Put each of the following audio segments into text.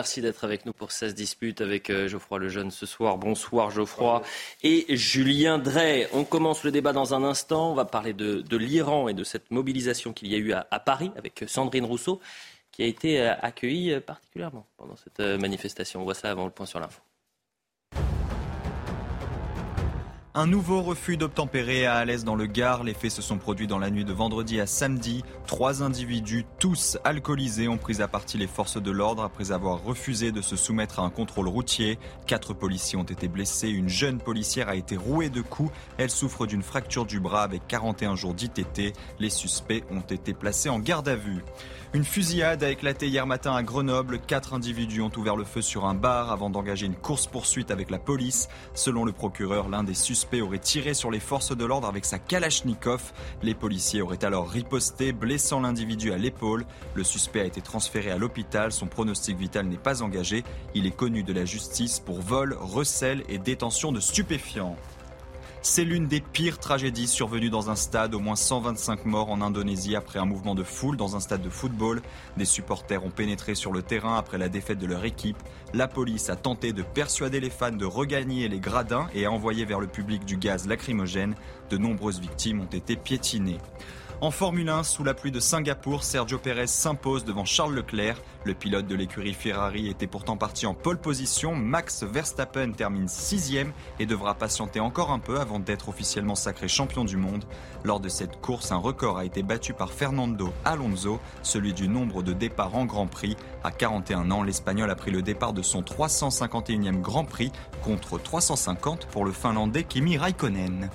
Merci d'être avec nous pour 16 disputes avec euh, Geoffroy Lejeune ce soir. Bonsoir Geoffroy et Julien Drey. On commence le débat dans un instant. On va parler de, l'Iran et de cette mobilisation qu'il y a eu à, à Paris avec Sandrine Rousseau qui a été euh, accueillie euh, particulièrement pendant cette manifestation. On voit ça avant le point sur l'info. Un nouveau refus d'obtempérer à Alès dans le Gard. Les faits se sont produits dans la nuit de vendredi à samedi. Trois individus, tous alcoolisés, ont pris à partie les forces de l'ordre après avoir refusé de se soumettre à un contrôle routier. Quatre policiers ont été blessés. Une jeune policière a été rouée de coups. Elle souffre d'une fracture du bras avec 41 jours d'ITT. Les suspects ont été placés en garde à vue. Une fusillade a éclaté hier matin à Grenoble. Quatre individus ont ouvert le feu sur un bar avant d'engager une course-poursuite avec la police. Selon le procureur, l'un des suspects aurait tiré sur les forces de l'ordre avec sa Kalachnikov. Les policiers auraient alors riposté, blessant l'individu à l'épaule. Le suspect a été transféré à l'hôpital. Son pronostic vital n'est pas engagé. Il est connu de la justice pour vol, recel et détention de stupéfiants. C'est l'une des pires tragédies survenues dans un stade. Au moins 125 morts en Indonésie après un mouvement de foule dans un stade de football. Des supporters ont pénétré sur le terrain après la défaite de leur équipe. La police a tenté de persuader les fans de regagner les gradins et a envoyé vers le public du gaz lacrymogène. De nombreuses victimes ont été piétinées. En Formule 1, sous la pluie de Singapour, Sergio Pérez s'impose devant Charles Leclerc. Le pilote de l'écurie Ferrari était pourtant parti en pole position. Max Verstappen termine sixième et devra patienter encore un peu avant d'être officiellement sacré champion du monde. Lors de cette course, un record a été battu par Fernando Alonso, celui du nombre de départs en Grand Prix. À 41 ans, l'Espagnol a pris le départ de son 351e Grand Prix contre 350 pour le Finlandais Kimi Raikkonen.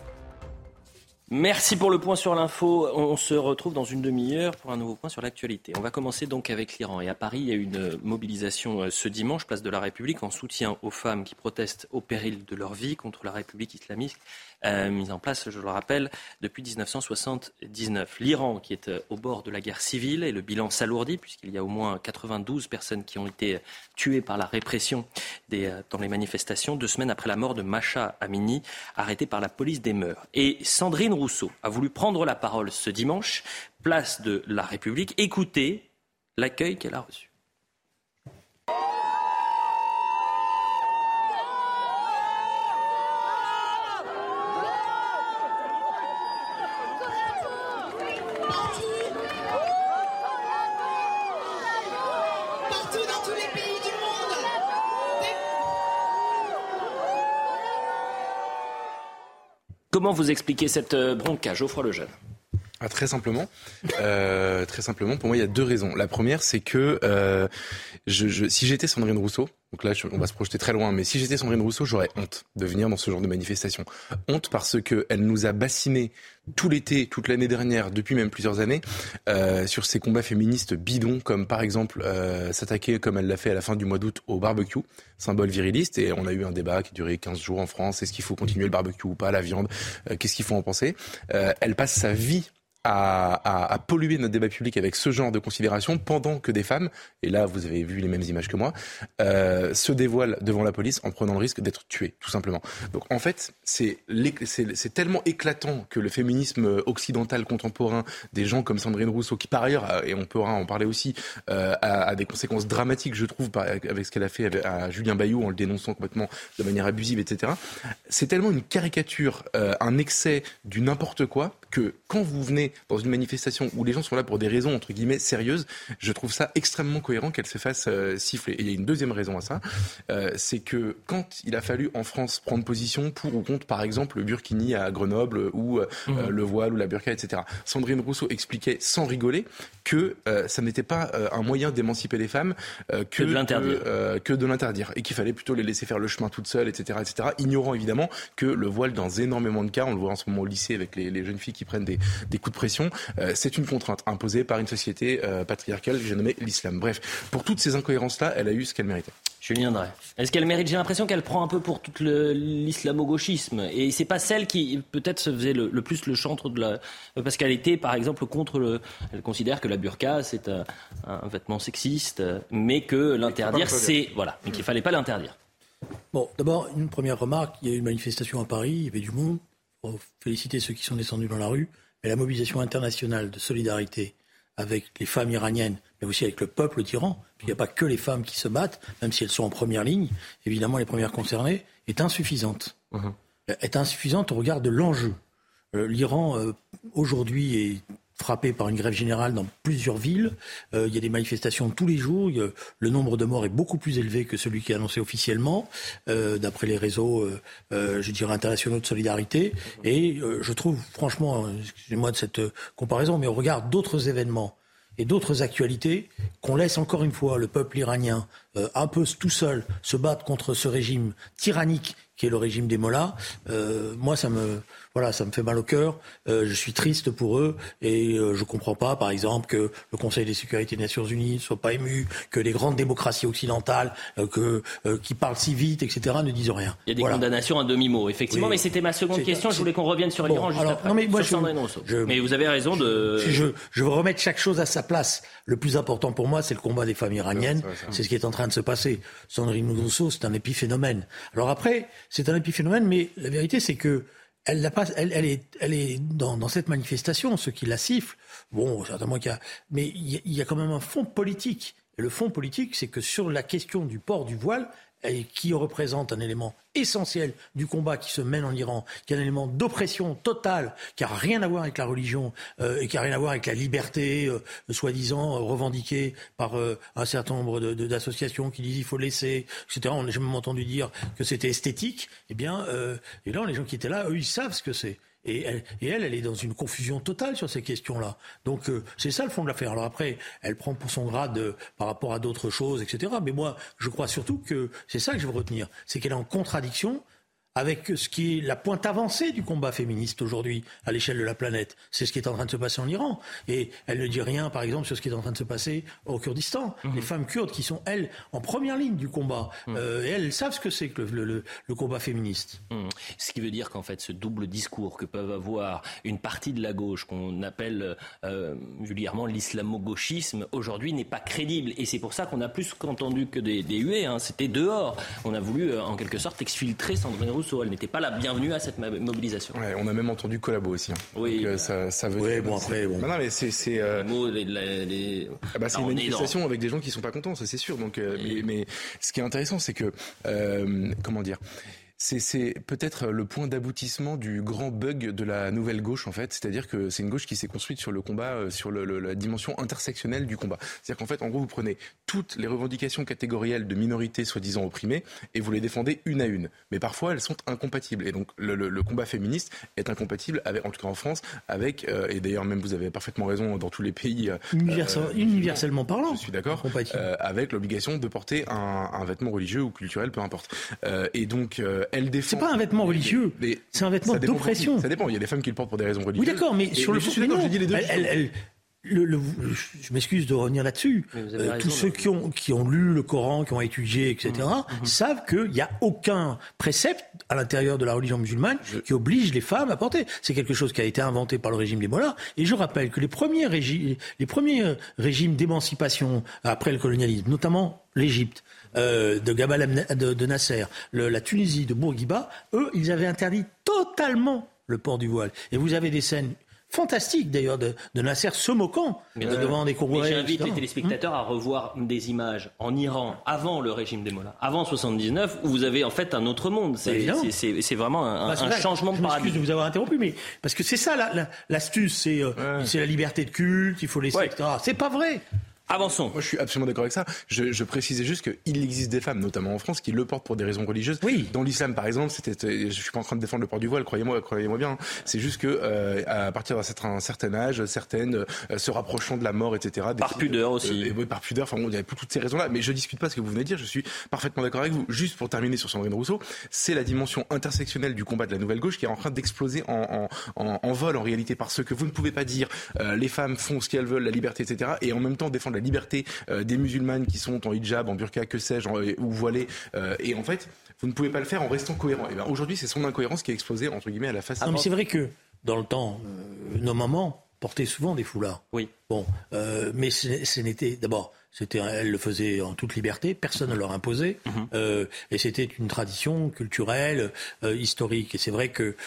Merci pour le point sur l'info. On se retrouve dans une demi-heure pour un nouveau point sur l'actualité. On va commencer donc avec l'Iran. Et à Paris, il y a une mobilisation euh, ce dimanche, place de la République, en soutien aux femmes qui protestent au péril de leur vie contre la République islamique euh, mise en place, je le rappelle, depuis 1979. L'Iran, qui est euh, au bord de la guerre civile, et le bilan s'alourdit, puisqu'il y a au moins 92 personnes qui ont été tuées par la répression euh, dans les manifestations, deux semaines après la mort de Macha Amini, arrêtée par la police des mœurs. Et Sandrine Rousseau a voulu prendre la parole ce dimanche, place de la République. Écoutez l'accueil qu'elle a reçu. Comment vous expliquez cette euh, bronca, Geoffroy Lejeune ah, très simplement, euh, très simplement, pour moi, il y a deux raisons. La première, c'est que euh, je, si j'étais Sandrine Rousseau, donc là, on va se projeter très loin, mais si j'étais Sandrine Rousseau, j'aurais honte de venir dans ce genre de manifestation. Honte parce qu'elle nous a bassiné tout l'été, toute l'année dernière, depuis même plusieurs années, euh, sur ces combats féministes bidons, comme par exemple euh, s'attaquer, comme elle l'a fait à la fin du mois d'août, au barbecue, symbole viriliste. Et on a eu un débat qui duré 15 jours en France. Est-ce qu'il faut continuer le barbecue ou pas, la viande euh, Qu'est-ce qu'il faut en penser Elle passe sa vie à, à, polluer notre débat public avec ce genre de considération pendant que des femmes, et là vous avez vu les mêmes images que moi, euh, se dévoilent devant la police en prenant le risque d'être tuées, tout simplement. Donc en fait, c'est tellement éclatant que le féminisme occidental contemporain, des gens comme Sandrine Rousseau, qui par ailleurs, et on pourra en parler aussi, euh, a, a, des conséquences dramatiques, je trouve, avec ce qu'elle a fait à Julien Bayou en le dénonçant complètement de manière abusive, etc. C'est tellement une caricature, euh, un excès du n'importe quoi, que quand vous venez dans une manifestation où les gens sont là pour des raisons entre guillemets sérieuses, je trouve ça extrêmement cohérent qu'elle se fasse euh, siffler. Et il y a une deuxième raison à ça, euh, c'est que quand il a fallu en France prendre position pour ou contre, par exemple, le burkini à Grenoble ou euh, mmh. le voile ou la burqa, etc. Sandrine Rousseau expliquait sans rigoler que ça n'était pas un moyen d'émanciper les femmes que, de l'interdire, que de l'interdire, et qu'il fallait plutôt les laisser faire le chemin toutes seules, etc., etc. Ignorant évidemment que le voile, dans énormément de cas, on le voit en ce moment au lycée avec les, les jeunes filles qui prennent des, des coups de pression, c'est une contrainte imposée par une société patriarcale que j'ai nommée l'islam. Bref, pour toutes ces incohérences-là, elle a eu ce qu'elle méritait. Julien Drey. Est-ce qu'elle mérite? J'ai l'impression qu'elle prend un peu pour tout l'islamo-gauchisme. Et c'est pas celle qui, peut-être, se faisait le, plus le chantre de la. Parce qu'elle était, par exemple, contre le. Elle considère que la burqa, c'est un, vêtement sexiste, mais que l'interdire, c'est. Voilà. Mais qu'il fallait pas l'interdire. Bon, d'abord, une première remarque. Il y a eu une manifestation à Paris, il y avait du monde. Faut féliciter ceux qui sont descendus dans la rue. Mais la mobilisation internationale de solidarité avec les femmes iraniennes, mais aussi avec le peuple d'Iran, il n'y a pas que les femmes qui se battent, même si elles sont en première ligne, évidemment les premières concernées, est insuffisante. Uh-huh. Est insuffisante au regard de l'enjeu. Euh, L'Iran, euh, aujourd'hui, est frappé par une grève générale dans plusieurs villes. Euh, il y a des manifestations tous les jours. le nombre de morts est beaucoup plus élevé que celui qui est annoncé officiellement, d'après les réseaux, je dirais, internationaux de solidarité. Et je trouve, franchement, excusez-moi de cette comparaison, mais au regard d'autres événements et d'autres actualités qu'on laisse encore une fois le peuple iranien euh, un peu tout seul se battre contre ce régime tyrannique qui est le régime des Mollahs, euh, moi ça me voilà ça me fait mal au cœur. Euh, je suis triste pour eux et je comprends pas par exemple que le Conseil des sécurités des Nations Unies ne soit pas ému, que les grandes démocraties occidentales que qui parlent si vite etc ne disent rien. Il y a des condamnations à demi mot effectivement, mais c'était ma seconde question. Je voulais qu'on revienne sur l'Iran juste après. Non mais moi je, mais vous avez raison de. Je, je veux remettre chaque chose à sa place. Le plus important pour moi c'est le combat des femmes iraniennes. C'est ce qui est en train de se passer. Sandrine Rousseau, c'est un épiphénomène. Alors après, c'est un épiphénomène, mais la vérité, c'est que elle, elle, est, elle est dans, dans, cette manifestation, ceux qui la sifflent, bon, certainement qu'il y a, mais il y a quand même un fond politique. Et le fond politique, c'est que sur la question du port du voile, qui représente un élément essentiel du combat qui se mène en Iran, qui est un élément d'oppression totale, qui n'a rien à voir avec la religion euh, et qui n'a rien à voir avec la liberté, euh, soi-disant euh, revendiquée par un certain nombre d'associations qui disent il faut laisser, etc. J'ai même entendu dire que c'était esthétique. Eh bien, là, les gens qui étaient là, eux, ils savent ce que c'est. Et elle, elle, est dans une confusion totale sur ces questions-là. Donc euh, c'est ça le fond de l'affaire. Alors après, elle prend pour son grade euh, par rapport à d'autres choses, etc. Mais moi, je crois surtout que c'est ça que je veux retenir, c'est qu'elle est en contradiction avec ce qui est la pointe avancée du combat féministe aujourd'hui à l'échelle de la planète. C'est ce qui est en train de se passer en Iran. Et elle ne dit rien, par exemple, sur ce qui est en train de se passer au Kurdistan. Mhm. Les femmes kurdes qui sont, elles, en première ligne du combat. Mhm. Euh, et elles savent ce que c'est que le, combat féministe. Mhm. Ce qui veut dire qu'en fait, ce double discours que peuvent avoir une partie de la gauche, qu'on appelle euh, vulgairement l'islamo-gauchisme, aujourd'hui n'est pas crédible. Et c'est pour ça qu'on a plus qu'entendu que des, huées. Hein. C'était dehors. On a voulu, euh, en quelque sorte, exfiltrer Sandrine Rousseau elle n'était pas la bienvenue à cette mobilisation. on a même entendu collabo aussi. Hein. Oui. Donc, euh, ça, ça veut ouais, bon après. Bon. Non, mais c'est c'est. Euh... Ah bah, une manifestation avec des gens qui sont pas contents, ça c'est sûr. Donc, euh, mais, mais, ce qui est intéressant, c'est que euh, comment dire c'est peut-être le point d'aboutissement du grand bug de la nouvelle gauche en fait, c'est-à-dire que c'est une gauche qui s'est construite sur le combat, euh, sur le, la dimension intersectionnelle du combat. C'est-à-dire qu'en fait, en gros, vous prenez toutes les revendications catégorielles de minorités soi-disant opprimées et vous les défendez une à une. Mais parfois, elles sont incompatibles. Et donc, le, le, combat féministe est incompatible, avec, en tout cas en France, avec, euh, et d'ailleurs même vous avez parfaitement raison dans tous les pays. Euh, universellement parlant. Je suis d'accord. avec l'obligation de porter un, un, vêtement religieux ou culturel, peu importe. et donc, elle défend. C'est pas un vêtement religieux, c'est un vêtement d'oppression. Ça dépend. Il y a des femmes qui le portent pour des raisons religieuses. Oui, d'accord, mais sur le fond, je m'excuse de revenir là-dessus. Euh, tous ceux qui ont, qui ont lu le Coran, qui ont étudié, etc., mmh, mmh. savent qu'il n'y a aucun précepte à l'intérieur de la religion musulmane qui oblige les femmes à porter. C'est quelque chose qui a été inventé par le régime des Mollahs. Et je rappelle que les premiers, les premiers régimes d'émancipation après le colonialisme, notamment l'Égypte, euh, de Gabal de, Nasser, la Tunisie de Bourguiba, eux, ils avaient interdit totalement le port du voile. Et vous avez des scènes fantastiques d'ailleurs de, Nasser se moquant devant des Mais J'invite les téléspectateurs à revoir des images en Iran avant le régime des Mollahs, avant 79, où vous avez en fait un autre monde. C'est vraiment un, changement de paradigme. Je de vous avoir interrompu, mais parce que c'est ça l'astuce, c'est euh, c'est la liberté de culte, il faut laisser, etc. C'est pas vrai. Avançons. Moi, je suis absolument d'accord avec ça. Je, je précisais juste qu'il existe des femmes, notamment en France, qui le portent pour des raisons religieuses. Oui. Dans l'islam, par exemple, c'était, je suis pas en train de défendre le port du voile, croyez-moi, croyez-moi bien. C'est juste que euh, à partir d'un certain, certain, âge, certaines euh, se rapprochant de la mort, etc. Par pudeur euh, aussi. oui, par pudeur. Enfin, bon, il y avait toutes ces raisons-là. Mais je discute pas ce que vous venez de dire. Je suis parfaitement d'accord avec vous. Juste pour terminer sur Sandrine Rousseau, c'est la dimension intersectionnelle du combat de la nouvelle gauche qui est en train d'exploser en, en, en, en, vol en réalité parce que vous ne pouvez pas dire euh, les femmes font ce qu'elles veulent, la liberté, etc. Et en même temps défendre la liberté euh, des musulmanes qui sont en hijab, en burqa, que sais-je, ou voilées. Euh, et en fait, vous ne pouvez pas le faire en restant cohérent. Et ben aujourd'hui, c'est son incohérence qui a explosé entre guillemets à la face. Non, mais c'est vrai que dans le temps, euh, nos mamans portaient souvent des foulards. Oui. Bon, euh, mais ce, n'était d'abord c'était, elle le faisait en toute liberté, personne ne leur imposait, mmh. euh, et c'était une tradition culturelle, euh, historique. Et c'est vrai que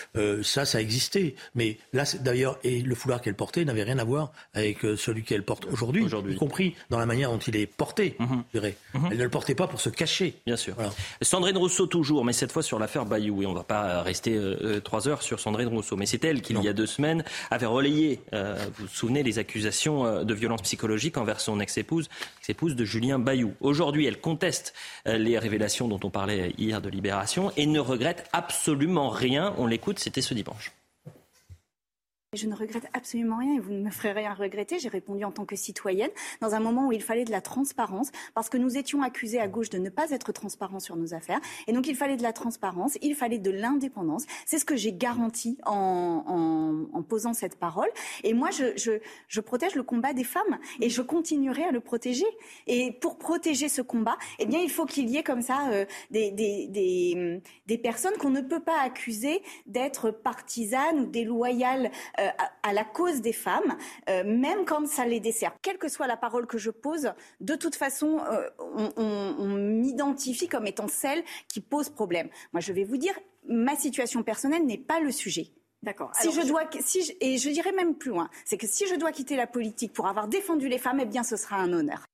ça, ça existait. Mais là, d'ailleurs, et le foulard qu'elle portait n'avait rien à voir avec celui qu'elle porte aujourd'hui, y compris dans la manière dont il est porté. Mmh. Je dirais. Mmh. Elle ne le portait pas pour se cacher. Bien sûr. Voilà. Sandrine Rousseau toujours, mais cette fois sur l'affaire Bayou. Et on ne va pas rester trois heures sur Sandrine Rousseau. Mais c'est elle qui, non. il y a deux semaines, avait relayé, vous vous souvenez, les accusations de violence psychologique envers son ex-épouse épouse de Julien Bayou. Aujourd'hui, elle conteste les révélations dont on parlait hier de Libération et ne regrette absolument rien. On l'écoute, c'était ce dimanche. Je ne regrette absolument rien et vous ne me ferez rien regretter. J'ai répondu en tant que citoyenne dans un moment où il fallait de la transparence parce que nous étions accusés à gauche de ne pas être transparents sur nos affaires. Et donc il fallait de la transparence, il fallait de l'indépendance. C'est ce que j'ai garanti en, en, en, posant cette parole. Et moi, je, je, je, protège le combat des femmes et je continuerai à le protéger. Et pour protéger ce combat, eh bien, il faut qu'il y ait comme ça euh, des, des, des, des personnes qu'on ne peut pas accuser d'être partisanes ou déloyales euh, à, à, la cause des femmes, euh, même quand ça les dessert. Quelle que soit la parole que je pose, de toute façon, euh, on, on, on m'identifie comme étant celle qui pose problème. Moi, je vais vous dire, ma situation personnelle n'est pas le sujet. D'accord. Si je dois, si je, et je dirais même plus loin, c'est que si je dois quitter la politique pour avoir défendu les femmes, eh bien, ce sera un honneur.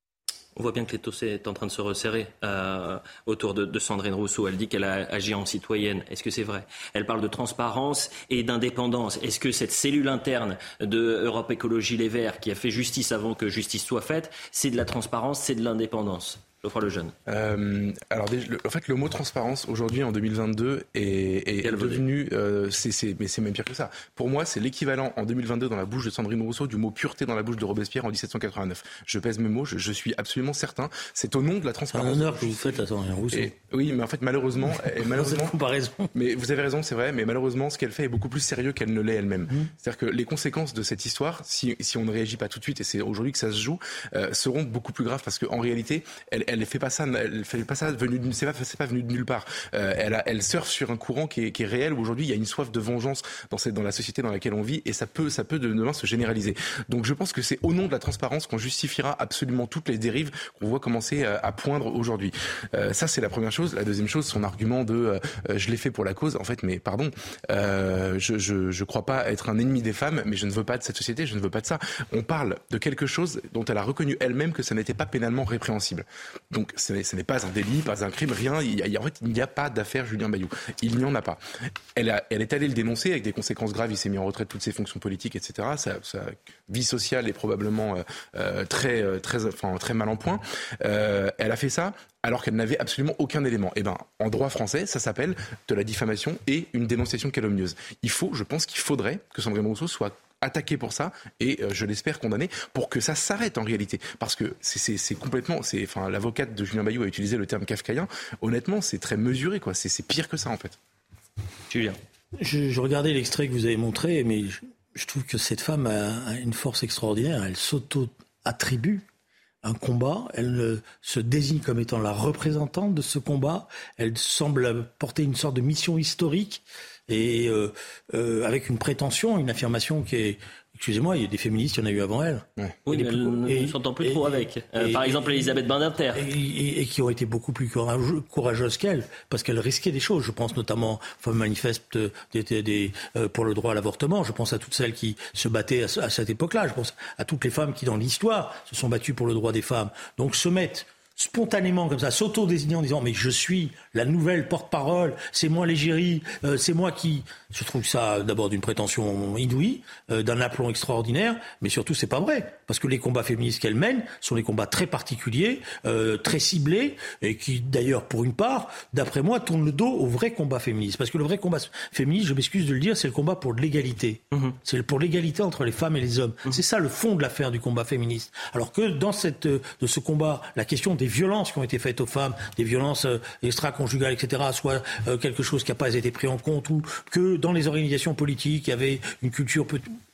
On voit bien que l'étau est en train de se resserrer euh, autour de, de, Sandrine Rousseau. Elle dit qu'elle a agi en citoyenne. Est-ce que c'est vrai? Elle parle de transparence et d'indépendance. Est-ce que cette cellule interne de Europe Écologie Les Verts, qui a fait justice avant que justice soit faite, c'est de la transparence, c'est de l'indépendance? Geoffroy Lejeune. Euh, alors, le, en fait, le mot transparence aujourd'hui en 2022 est, est devenu, euh, c'est, mais c'est même pire que ça. Pour moi, c'est l'équivalent en 2022 dans la bouche de Sandrine Rousseau du mot pureté dans la bouche de Robespierre en 1789. Je pèse mes mots, je, je suis absolument certain. C'est au nom de la transparence. Un honneur que vous faites à Sandrine Rousseau. Et, oui, mais en fait, malheureusement, et malheureusement, comparaison. Mais vous avez raison, c'est vrai. Mais malheureusement, ce qu'elle fait est beaucoup plus sérieux qu'elle ne l'est elle-même. Mmh. C'est-à-dire que les conséquences de cette histoire, si, si on ne réagit pas tout de suite, et c'est aujourd'hui que ça se joue, euh, seront beaucoup plus graves parce qu'en réalité, elle, elle fait pas ça. Elle, elle fait pas ça venu c'est pas pas venu de nulle part. Euh, elle a, elle surfe sur un courant qui est, qui est réel aujourd'hui il y a une soif de vengeance dans cette dans la société dans laquelle on vit et ça peut ça peut de demain se généraliser. Donc je pense que c'est au nom de la transparence qu'on justifiera absolument toutes les dérives qu'on voit commencer à, à poindre aujourd'hui. Euh, ça c'est la première chose. La deuxième chose son argument de euh, je l'ai fait pour la cause. En fait mais pardon euh, je, je je crois pas être un ennemi des femmes mais je ne veux pas de cette société je ne veux pas de ça. On parle de quelque chose dont elle a reconnu elle-même que ça n'était pas pénalement répréhensible donc ce n'est pas un délit, pas un crime, rien. Il a, en fait, il n'y a pas d'affaire Julien Bayou. Il n'y en a pas. Elle, elle est allée le dénoncer avec des conséquences graves. Il s'est mis en retraite de toutes ses fonctions politiques, etc. Sa, vie sociale est probablement euh, très, très, enfin, très mal en point. Euh, elle a fait ça alors qu'elle n'avait absolument aucun élément. Eh ben, en droit français, ça s'appelle de la diffamation et une dénonciation calomnieuse. Il faut, je pense qu'il faudrait que Sandrine Rousseau soit attaqué pour ça et euh, je l'espère condamné pour que ça s'arrête en réalité. Parce que c'est complètement c'est enfin l'avocate de Julien Bayou a utilisé le terme kafkaïen. Honnêtement c'est très mesuré quoi. C'est pire que ça en fait. Julien. Je, je regardais l'extrait que vous avez montré mais je, je, trouve que cette femme a, a une force extraordinaire. Elle s'auto attribue un combat, elle se désigne comme étant la représentante de ce combat, elle semble porter une sorte de mission historique et euh, euh, avec une prétention, une affirmation qui est Excusez-moi, il y a des féministes, il y en a eu avant elle. Ouais. Oui, mais elle ne s'entend plus et, trop avec. Euh, et, par exemple, Elisabeth Badinter. Et, et, qui ont été beaucoup plus courageux, courageuses qu'elle, parce qu'elle risquait des choses. Je pense notamment aux manifestes des, des, des, euh, pour le droit à l'avortement. Je pense à toutes celles qui se battaient à, à cette époque-là. Je pense à toutes les femmes qui, dans l'histoire, se sont battues pour le droit des femmes. Donc se mettre spontanément comme ça, s'auto-désigner en disant mais je suis la nouvelle porte-parole, c'est moi l'égérie, euh, c'est moi qui... Je trouve ça d'abord d'une prétention inouïe, euh, d'un aplomb extraordinaire, mais surtout c'est pas vrai, parce que les combats féministes qu'elle mène sont des combats très particuliers, euh, très ciblés, et qui d'ailleurs pour une part, d'après moi, tournent le dos au vrai combat féministe, parce que le vrai combat féministe, je m'excuse de le dire, c'est le combat pour l'égalité, mmh. c'est pour l'égalité entre les femmes et les hommes. Mmh. C'est ça le fond de l'affaire du combat féministe. Alors que dans cette, de ce combat, la question des violences qui ont été faites aux femmes, des violences euh, extra-conjugales, etc., soit euh, quelque chose qui n'a pas été pris en compte, ou que dans les organisations politiques, il y avait une culture...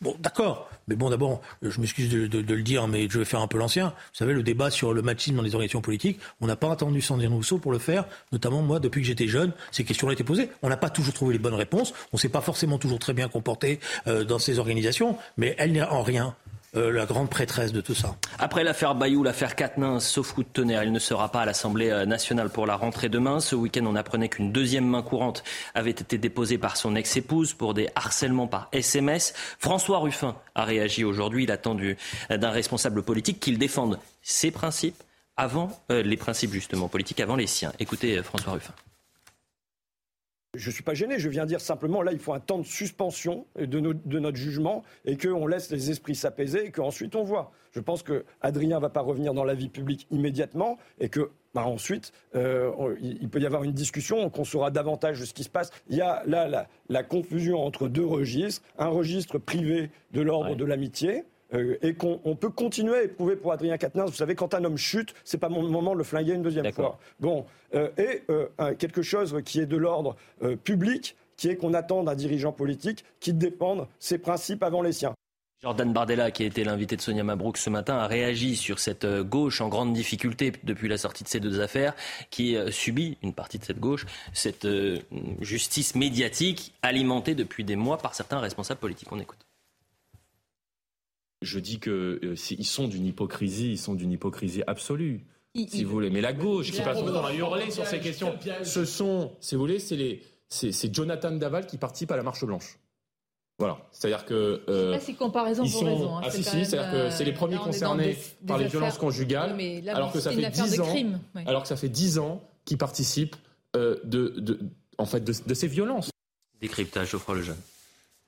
Bon, d'accord, mais bon, d'abord, je m'excuse de, le dire, mais je vais faire un peu l'ancien. Vous savez, le débat sur le machisme dans les organisations politiques, on n'a pas attendu Sandrine Rousseau pour le faire. Notamment, moi, depuis que j'étais jeune, ces questions ont été posées. On n'a pas toujours trouvé les bonnes réponses. On ne s'est pas forcément toujours très bien comporté euh, dans ces organisations, mais elle n'est en rien euh, la grande prêtresse de tout ça. Après l'affaire Bayou, l'affaire Quatennens, sauf coup de tonnerre, il ne sera pas à l'Assemblée euh, nationale pour la rentrée demain. Ce week-end, on apprenait qu'une deuxième main courante avait été déposée par son ex-épouse pour des harcèlements par SMS. François Ruffin a réagi aujourd'hui. Il attend d'un responsable politique qu'il défende ses principes avant euh, les principes justement politiques, avant les siens. Écoutez François Ruffin. Je ne suis pas gêné, je viens dire simplement, là, il faut un temps de suspension de, notre jugement et qu'on laisse les esprits s'apaiser et qu'ensuite on voit. Je pense qu'Adrien ne va pas revenir dans la vie publique immédiatement et que bah, ensuite, euh, il peut y avoir une discussion, qu'on saura davantage de ce qui se passe. Il y a là la, confusion entre deux registres, un registre privé de l'ordre de l'amitié, euh, et qu'on peut continuer à éprouver pour Adrien Quatennens. Vous savez, quand un homme chute, c'est pas mon moment de le flinguer une deuxième fois. Bon, euh, et euh, quelque chose qui est de l'ordre public, qui est qu'on attend d'un dirigeant politique qui défende ses principes avant les siens. Jordan Bardella, qui a été l'invité de Sonia Mabrouk ce matin, a réagi sur cette gauche en grande difficulté depuis la sortie de ces deux affaires, qui subit, une partie de cette gauche, cette justice médiatique alimentée depuis des mois par certains responsables politiques. On écoute. Je dis que euh, ils sont d'une hypocrisie, ils sont d'une hypocrisie absolue. si vous voulez. Mais la gauche qui passe son temps à hurler sur ces questions, ce sont, si vous voulez, c'est les, c'est Jonathan Daval qui participe à la marche blanche. Voilà, c'est-à-dire que euh, ces comparaisons ils sont, raison, hein, ah si si, c'est-à-dire que c'est les premiers concernés par les violences conjugales, alors que ça fait dix ans, alors que ça fait dix ans qu'ils participent euh, de, de, en fait, de, de ces violences. Décryptage, Geoffroy Lejeune.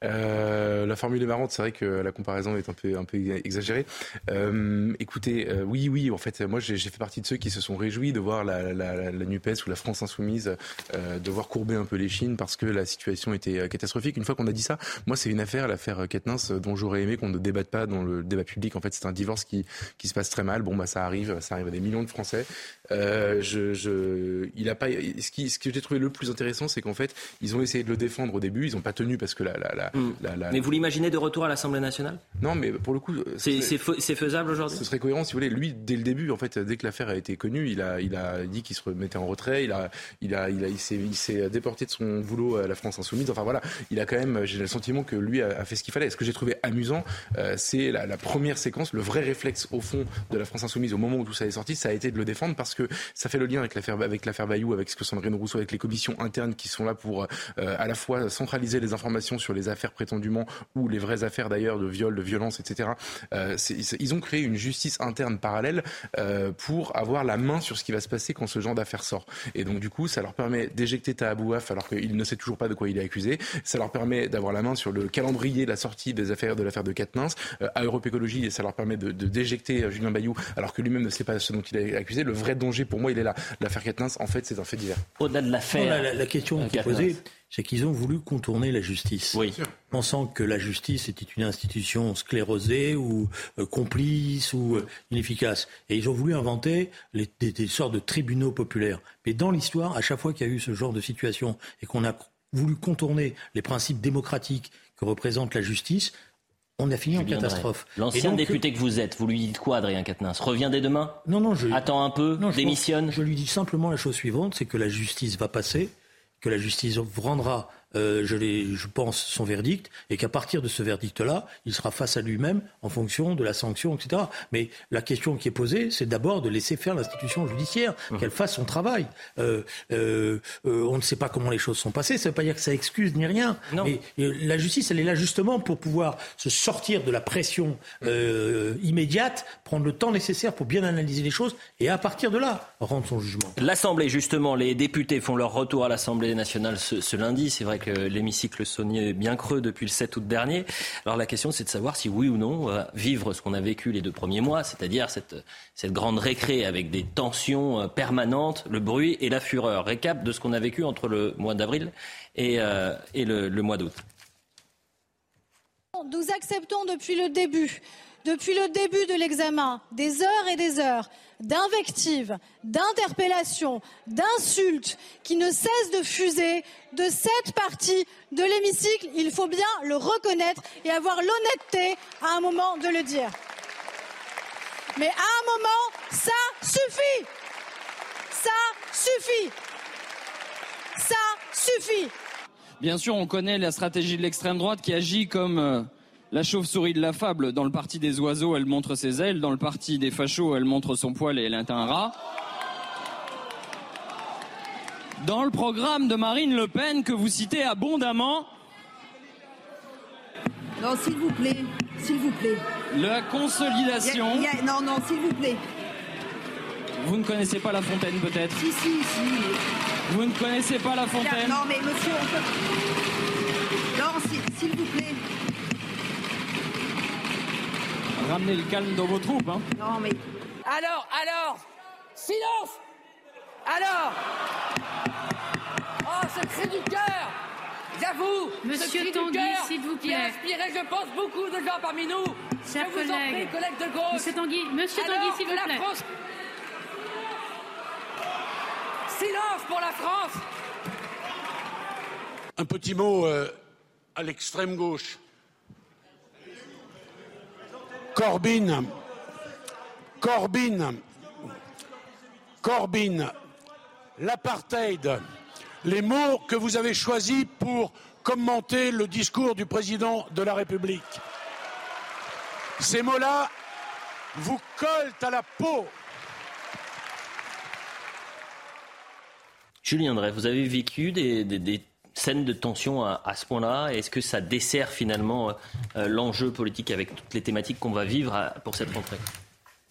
Euh, la formule est marrante, c'est vrai que la comparaison est un peu, un peu exagérée. Euh, écoutez, euh, oui, oui, en fait, moi j'ai fait partie de ceux qui se sont réjouis de voir la, la, la NUPES ou la France Insoumise euh, devoir courber un peu les chines parce que la situation était catastrophique. Une fois qu'on a dit ça, moi c'est une affaire, l'affaire Ketnins, dont j'aurais aimé qu'on ne débatte pas dans le débat public. En fait, c'est un divorce qui, qui se passe très mal. Bon, bah ça arrive, ça arrive à des millions de Français. je, je, il a pas. Ce, qui, ce que j'ai trouvé le plus intéressant, c'est qu'en fait, ils ont essayé de le défendre au début, ils n'ont pas tenu parce que la, la Mm. mais vous l'imaginez de retour à l'Assemblée nationale? Non, mais pour le coup, c'est faisable aujourd'hui? Ce serait cohérent, si vous voulez. Lui, dès le début, en fait, dès que l'affaire a été connue, il a, il a dit qu'il se remettait en retrait. Il a, il a, il a, il s'est déporté de son boulot à la France insoumise. Enfin voilà, il a quand même, j'ai le sentiment que lui a, fait ce qu'il fallait. Ce que j'ai trouvé amusant, euh, c'est la, la, première séquence, le vrai réflexe au fond de la France insoumise au moment où tout ça est sorti, ça a été de le défendre parce que ça fait le lien avec l'affaire, avec l'affaire Bayou, avec ce que Sandrine Rousseau, avec les commissions internes qui sont là pour euh, à la fois centraliser les informations sur les affaires prétendument ou les vraies affaires d'ailleurs de viol, de violence, etc. Euh, ils ont créé une justice interne parallèle euh, pour avoir la main sur ce qui va se passer quand ce genre d'affaires sort. Et donc du coup, ça leur permet d'éjecter Tahabouaf alors qu'il ne sait toujours pas de quoi il est accusé. Ça leur permet d'avoir la main sur le calendrier de la sortie des affaires de l'affaire de Katnins. Euh, à Europe Écologie, et ça leur permet de, d'éjecter Julien Bayou alors que lui-même ne sait pas ce dont il est accusé. Le vrai danger pour moi, il est là. L'affaire Katnins, en fait, c'est un fait divers. Au-delà de l'affaire, la, la, question qui est posée, c'est qu'ils ont voulu contourner la justice. Oui. Pensant que la justice était une institution sclérosée ou euh, complice ou euh, inefficace. Et ils ont voulu inventer des, des, sortes de tribunaux populaires. Mais dans l'histoire, à chaque fois qu'il y a eu ce genre de situation et qu'on a voulu contourner les principes démocratiques que représente la justice, on a fini en catastrophe. L'ancien député que vous êtes, vous lui dites quoi, Adrien Quatennens? Revient dès demain? Non, non, je... Attends un peu, démissionne? je lui dis simplement la chose suivante, c'est que la justice va passer que la justice rendra je, je pense, son verdict, et qu'à partir de ce verdict-là, il sera face à lui-même en fonction de la sanction, etc. Mais la question qui est posée, c'est d'abord de laisser faire l'institution judiciaire, mmh. qu'elle fasse son travail. on ne sait pas comment les choses sont passées, ça ne veut pas dire que ça excuse ni rien. Non. Mais la justice, elle est là justement pour pouvoir se sortir de la pression immédiate, prendre le temps nécessaire pour bien analyser les choses, et à partir de là, rendre son jugement. L'Assemblée, justement, les députés font leur retour à l'Assemblée nationale ce, lundi. C'est vrai que l'hémicycle sonnait bien creux depuis le 7 août dernier. Alors la question, c'est de savoir si oui ou non euh, vivre ce qu'on a vécu les deux premiers mois, c'est-à-dire cette, grande récré avec des tensions euh, permanentes, le bruit et la fureur. Récap de ce qu'on a vécu entre le mois d'avril et, euh, le mois d'août. Nous acceptons depuis le début depuis le début de l'examen, des heures et des heures d'invectives, d'interpellations, d'insultes qui ne cessent de fuser de cette partie de l'hémicycle. Il faut bien le reconnaître et avoir l'honnêteté à un moment de le dire. Mais à un moment, ça suffit. Ça suffit. Ça suffit. Bien sûr, on connaît la stratégie de l'extrême droite qui agit comme euh, la chauve-souris de la fable, dans le parti des oiseaux, elle montre ses ailes. Dans le parti des fachos, elle montre son poil et elle est un rat. Dans le programme de Marine Le Pen que vous citez abondamment. Non, s'il vous plaît, s'il vous plaît. La consolidation. non, non, s'il vous plaît. Vous ne connaissez pas La Fontaine, peut-être? Si, si, si. Vous ne connaissez pas La Fontaine? Non, mais monsieur, on peut... Non, s'il vous plaît. Ramenez le calme dans vos troupes. Hein. Non, mais. Alors, alors Silence Alors Oh, ce cri du cœur J'avoue Monsieur Tanguy, s'il vous plaît. Qui a inspiré, je pense, beaucoup de gens parmi nous. Chers je vous collègues. en prie, collègues de gauche. Monsieur Tanguy, Monsieur Tanguy, s'il vous plaît. France... Silence pour la France Un petit mot euh, à l'extrême gauche. Corbyn, Corbyn, Corbyn, l'apartheid, les mots que vous avez choisis pour commenter le discours du président de la République. Ces mots-là vous collent à la peau. Julien Drey, vous avez vécu des, scène de tension à, ce point-là Est-ce que ça dessert finalement euh, euh, l'enjeu politique avec toutes les thématiques qu'on va vivre pour cette rentrée?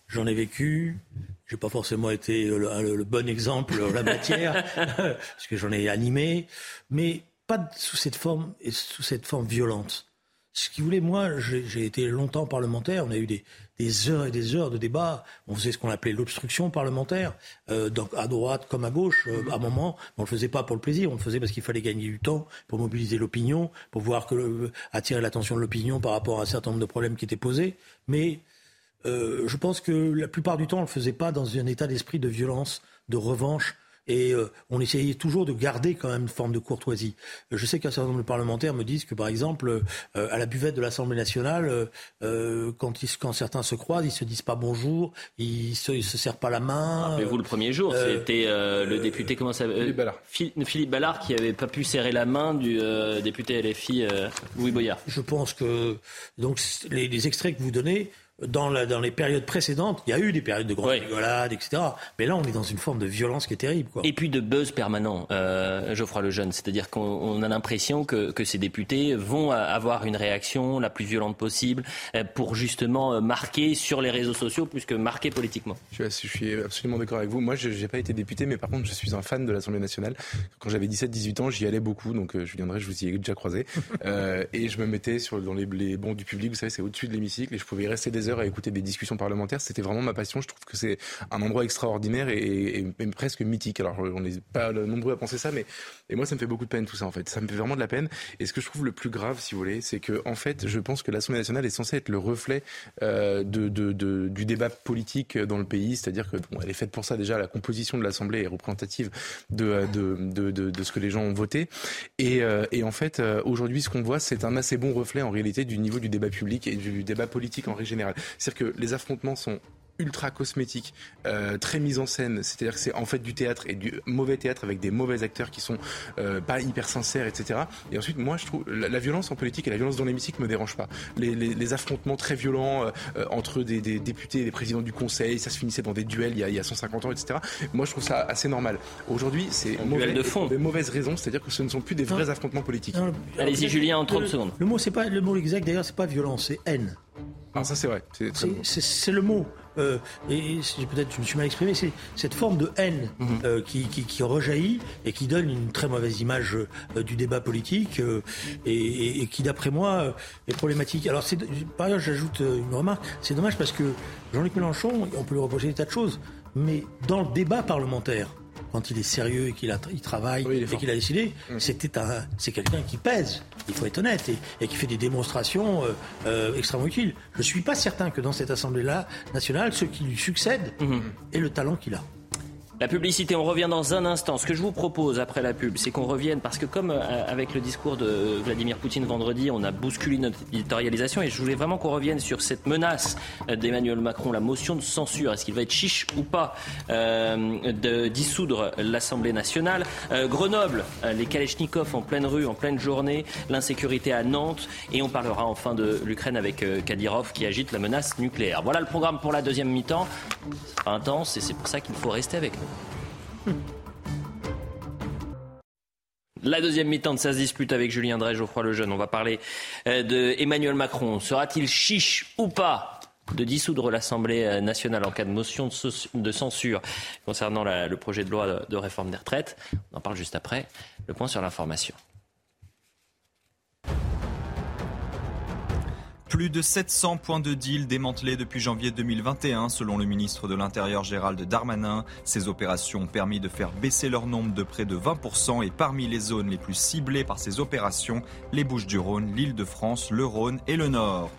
J'en ai vécu. J'ai pas forcément été le, bon exemple en la matière, parce que j'en ai animé, mais pas sous cette forme et sous cette forme violente. Ce qui voulait, moi, j'ai été longtemps parlementaire. On a eu des, heures et des heures de débat. On faisait ce qu'on appelait l'obstruction parlementaire, euh, donc à droite comme à gauche, euh, à un moment. On ne le faisait pas pour le plaisir, on le faisait parce qu'il fallait gagner du temps pour mobiliser l'opinion, pour voir que attirer l'attention de l'opinion par rapport à un certain nombre de problèmes qui étaient posés. Mais euh, je pense que la plupart du temps, on ne le faisait pas dans un état d'esprit de violence, de revanche et euh, on essayait toujours de garder quand même une forme de courtoisie. Je sais qu'un certain nombre de parlementaires me disent que, par exemple, euh, à la buvette de l'Assemblée nationale, euh, quand, quand, certains se croisent, ils se disent pas bonjour, ils se, se serrent pas la main. Rappelez-vous le premier jour, c'était le député comment ça Philippe Ballard. Philippe Ballard qui avait pas pu serrer la main du député LFI Louis Boyard. Je pense que donc les, les extraits que vous donnez dans, dans, les périodes précédentes, il y a eu des périodes de grande rigolade, etc. Mais là, on est dans une forme de violence qui est terrible. Quoi. Et puis de buzz permanent, euh, Geoffroy Lejeune. C'est-à-dire qu'on a l'impression que, que, ces députés vont avoir une réaction la plus violente possible euh, pour justement euh, marquer sur les réseaux sociaux plus que marquer politiquement. Je, suis absolument d'accord avec vous. Moi, je n'ai pas été député, mais par contre, je suis un fan de l'Assemblée nationale. Quand j'avais 17-18 ans, j'y allais beaucoup, donc euh, je viendrai, je vous y ai déjà croisé. euh, et je me mettais sur, dans les, les bancs du public, vous savez, c'est au-dessus de l'hémicycle, et je pouvais y rester des heures à écouter des discussions parlementaires. C'était vraiment ma passion. Je trouve que c'est un endroit extraordinaire et, presque mythique. Alors, on n'est pas nombreux à penser ça, mais et moi, ça me fait beaucoup de peine tout ça, en fait. Ça me fait vraiment de la peine. Et ce que je trouve le plus grave, si vous voulez, c'est que, en fait, je pense que l'Assemblée nationale est censée être le reflet euh, de, du débat politique dans le pays. C'est-à-dire que, bon, elle est faite pour ça déjà. La composition de l'Assemblée est représentative de, de, de, ce que les gens ont voté. Et, euh, et en fait, euh, aujourd'hui, ce qu'on voit, c'est un assez bon reflet, en réalité, du niveau du débat public et du débat politique en règle générale. C'est-à-dire que les affrontements sont ultra cosmétique, euh, très mise en scène. C'est-à-dire que c'est en fait du théâtre et du mauvais théâtre avec des mauvais acteurs qui sont euh, pas hyper sincères, etc. Et ensuite, moi, je trouve la, violence en politique et la violence dans l'hémicycle me dérange pas. Les, les, affrontements très violents euh, entre des, des, députés et des présidents du Conseil, ça se finissait dans des duels il y a, il y a 150 ans, etc. Moi, je trouve ça assez normal. Aujourd'hui, c'est mauvais, de fond. des mauvaises raisons, c'est-à-dire que ce ne sont plus des vrais affrontements politiques. Allez-y, Julien, en 30 secondes. Le mot, c'est pas le mot exact. D'ailleurs, c'est pas violence, c'est haine. Ah, ça c'est vrai. C'est le mot. Euh, et peut-être je me suis mal exprimé, c'est cette forme de haine mhm. euh, qui, qui, rejaillit et qui donne une très mauvaise image euh, du débat politique et, qui, d'après moi, est problématique. Alors, par ailleurs, j'ajoute une remarque. C'est dommage parce que Jean-Luc Mélenchon, on peut lui reprocher des tas de choses, mais dans le débat parlementaire, quand il est sérieux et qu'il il travaille et qu'il a décidé, c'était un, c'est quelqu'un qui pèse. Il faut être honnête et, qui fait des démonstrations euh, euh, extrêmement utiles. Je ne suis pas certain que dans cette assemblée-là nationale, ceux qui lui succèdent mm-hmm. aient le talent qu'il a. La publicité, on revient dans un instant. Ce que je vous propose après la pub, c'est qu'on revienne, parce que comme euh, avec le discours de Vladimir Poutine vendredi, on a bousculé notre éditorialisation, et je voulais vraiment qu'on revienne sur cette menace euh, d'Emmanuel Macron, la motion de censure. Est-ce qu'il va être chiche ou pas euh, de dissoudre l'Assemblée nationale? Grenoble, les Kalechnikov en pleine rue, en pleine journée, l'insécurité à Nantes, et on parlera enfin de l'Ukraine avec Kadyrov qui agite la menace nucléaire. Voilà le programme pour la deuxième mi-temps. Intense, et c'est pour ça qu'il faut rester avec nous. La deuxième mi-temps de sa dispute avec Julien Drey, Geoffroy Lejeune. On va parler euh, de Emmanuel Macron. Sera-t-il chiche ou pas de dissoudre l'Assemblée euh, nationale en cas de motion de censure concernant le projet de loi de réforme des retraites? On en parle juste après. Le point sur l'information. Plus de 700 points de deal démantelés depuis janvier 2021, selon le ministre de l'Intérieur Gérald Darmanin. Ces opérations ont permis de faire baisser leur nombre de près de 20% et parmi les zones les plus ciblées par ces opérations, les Bouches-du-Rhône, l'Île-de-France, le Rhône et le Nord.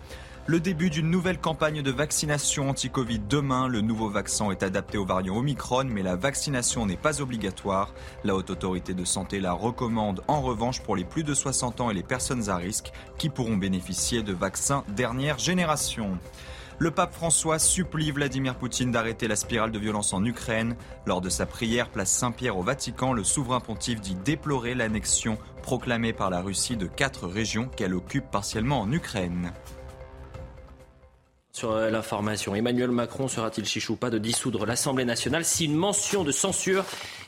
Le début d'une nouvelle campagne de vaccination anti-Covid demain. Le nouveau vaccin est adapté au variant Omicron, mais la vaccination n'est pas obligatoire. La Haute Autorité de Santé la recommande en revanche pour les plus de 60 ans et les personnes à risque qui pourront bénéficier de vaccins dernière génération. Le pape François supplie Vladimir Poutine d'arrêter la spirale de violence en Ukraine. Lors de sa prière place Saint-Pierre au Vatican, le souverain pontife dit déplorer l'annexion proclamée par la Russie de quatre régions qu'elle occupe partiellement en Ukraine sur euh, l'information. Emmanuel Macron sera-t-il chichou pas de dissoudre l'Assemblée nationale si une mention de censure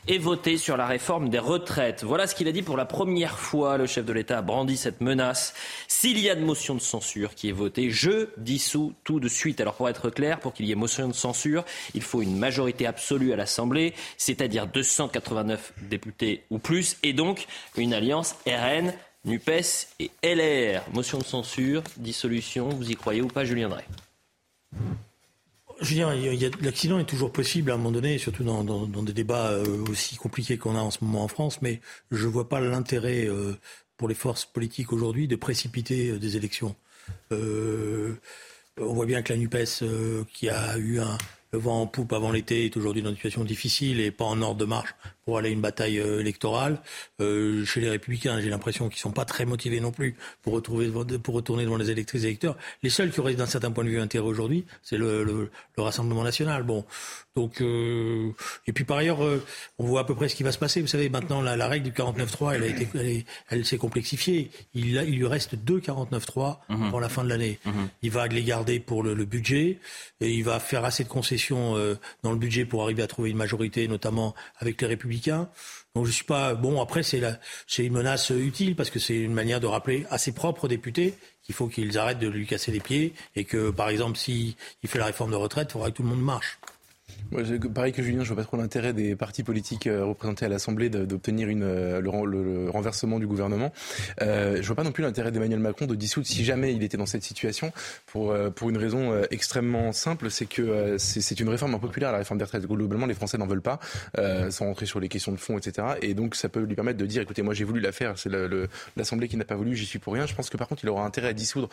est votée sur la réforme des retraites? Voilà ce qu'il a dit pour la première fois. Le chef de l'État a brandi cette menace. S'il y a de motion de censure qui est votée, je dissous tout de suite. Alors pour être clair, pour qu'il y ait motion de censure, il faut une majorité absolue à l'Assemblée, c'est-à-dire 289 députés ou plus, et donc une alliance RN NUPES et LR. Motion de censure, dissolution, vous y croyez ou pas, Julien Drey? Je veux dire, l'accident est toujours possible à un moment donné, surtout dans, des débats euh, aussi compliqués qu'on a en ce moment en France, mais je ne vois pas l'intérêt euh, pour les forces politiques aujourd'hui de précipiter euh, des élections. on voit bien que la NUPES, qui a eu un, vent en poupe avant l'été, est aujourd'hui dans une situation difficile et pas en ordre de marche pour aller à une bataille euh, électorale. Euh, chez les Républicains, j'ai l'impression qu'ils sont pas très motivés non plus pour, retrouver, pour retourner devant les électrices et électeurs. Les seuls qui auraient d'un certain point de vue intérêt aujourd'hui, c'est le, le, le, Rassemblement national. Bon, donc euh, et puis par ailleurs, euh, on voit à peu près ce qui va se passer. Vous savez, maintenant la, la règle du 49.3, elle a été, elle, elle s'est complexifiée. Il, il lui reste deux 49.3 mmh. pour la fin de l'année. Mmh. Il va les garder pour le, le, budget et il va faire assez de concessions dans le budget pour arriver à trouver une majorité, notamment avec les Républicains donc je suis pas bon. Après c'est c'est une menace utile parce que c'est une manière de rappeler à ses propres députés qu'il faut qu'ils arrêtent de lui casser les pieds et que par exemple s'il fait la réforme de retraite, il faudra que tout le monde marche. Pareil que Julien, je vois pas trop l'intérêt des partis politiques euh, représentés à l'Assemblée d'obtenir euh, le, renversement du gouvernement. Euh, je vois pas non plus l'intérêt d'Emmanuel Macron de dissoudre si jamais il était dans cette situation pour euh, pour une raison extrêmement simple, c'est que c'est une réforme impopulaire la réforme des retraites. Globalement, les Français n'en veulent pas, sans rentrer sur les questions de fond, etc. Et donc ça peut lui permettre de dire, écoutez, moi j'ai voulu la faire, c'est l'Assemblée qui n'a pas voulu, j'y suis pour rien. Je pense que par contre, il aura intérêt à dissoudre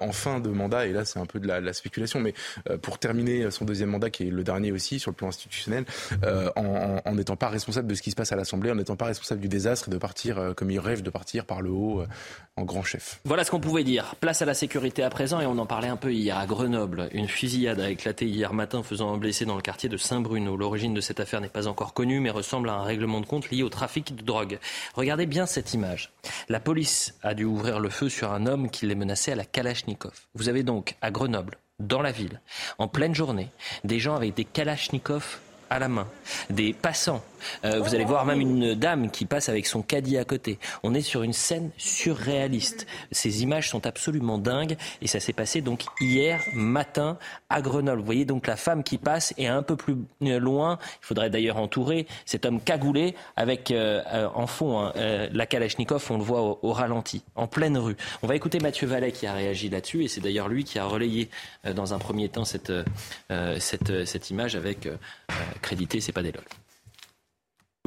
en fin de mandat. Et là, c'est un peu de la, la spéculation, mais pour terminer son deuxième mandat, qui est le dernier aussi sur le plan institutionnel, euh, en n'étant pas responsable de ce qui se passe à l'Assemblée, en n'étant pas responsable du désastre et de partir euh, comme il rêve de partir par le haut euh, en grand chef. Voilà ce qu'on pouvait dire. Place à la sécurité à présent et on en parlait un peu hier à Grenoble. Une fusillade a éclaté hier matin faisant un blessé dans le quartier de Saint-Bruno. L'origine de cette affaire n'est pas encore connue mais ressemble à un règlement de compte lié au trafic de drogue. Regardez bien cette image. La police a dû ouvrir le feu sur un homme qui les menaçait à la Kalachnikov. Vous avez donc à Grenoble dans la ville, en pleine journée, des gens avec des kalachnikovs à la main, des passants euh, vous allez voir même une dame qui passe avec son caddie à côté. On est sur une scène surréaliste. Ces images sont absolument dingues et ça s'est passé donc hier matin à Grenoble. Vous voyez donc la femme qui passe et un peu plus loin, il faudrait d'ailleurs entourer cet homme cagoulé avec euh, euh, en fond hein, la Kalachnikov, on le voit au, ralenti, en pleine rue. On va écouter Mathieu Vallet qui a réagi là-dessus et c'est d'ailleurs lui qui a relayé dans un premier temps cette, cette image avec crédité, c'est pas des lol.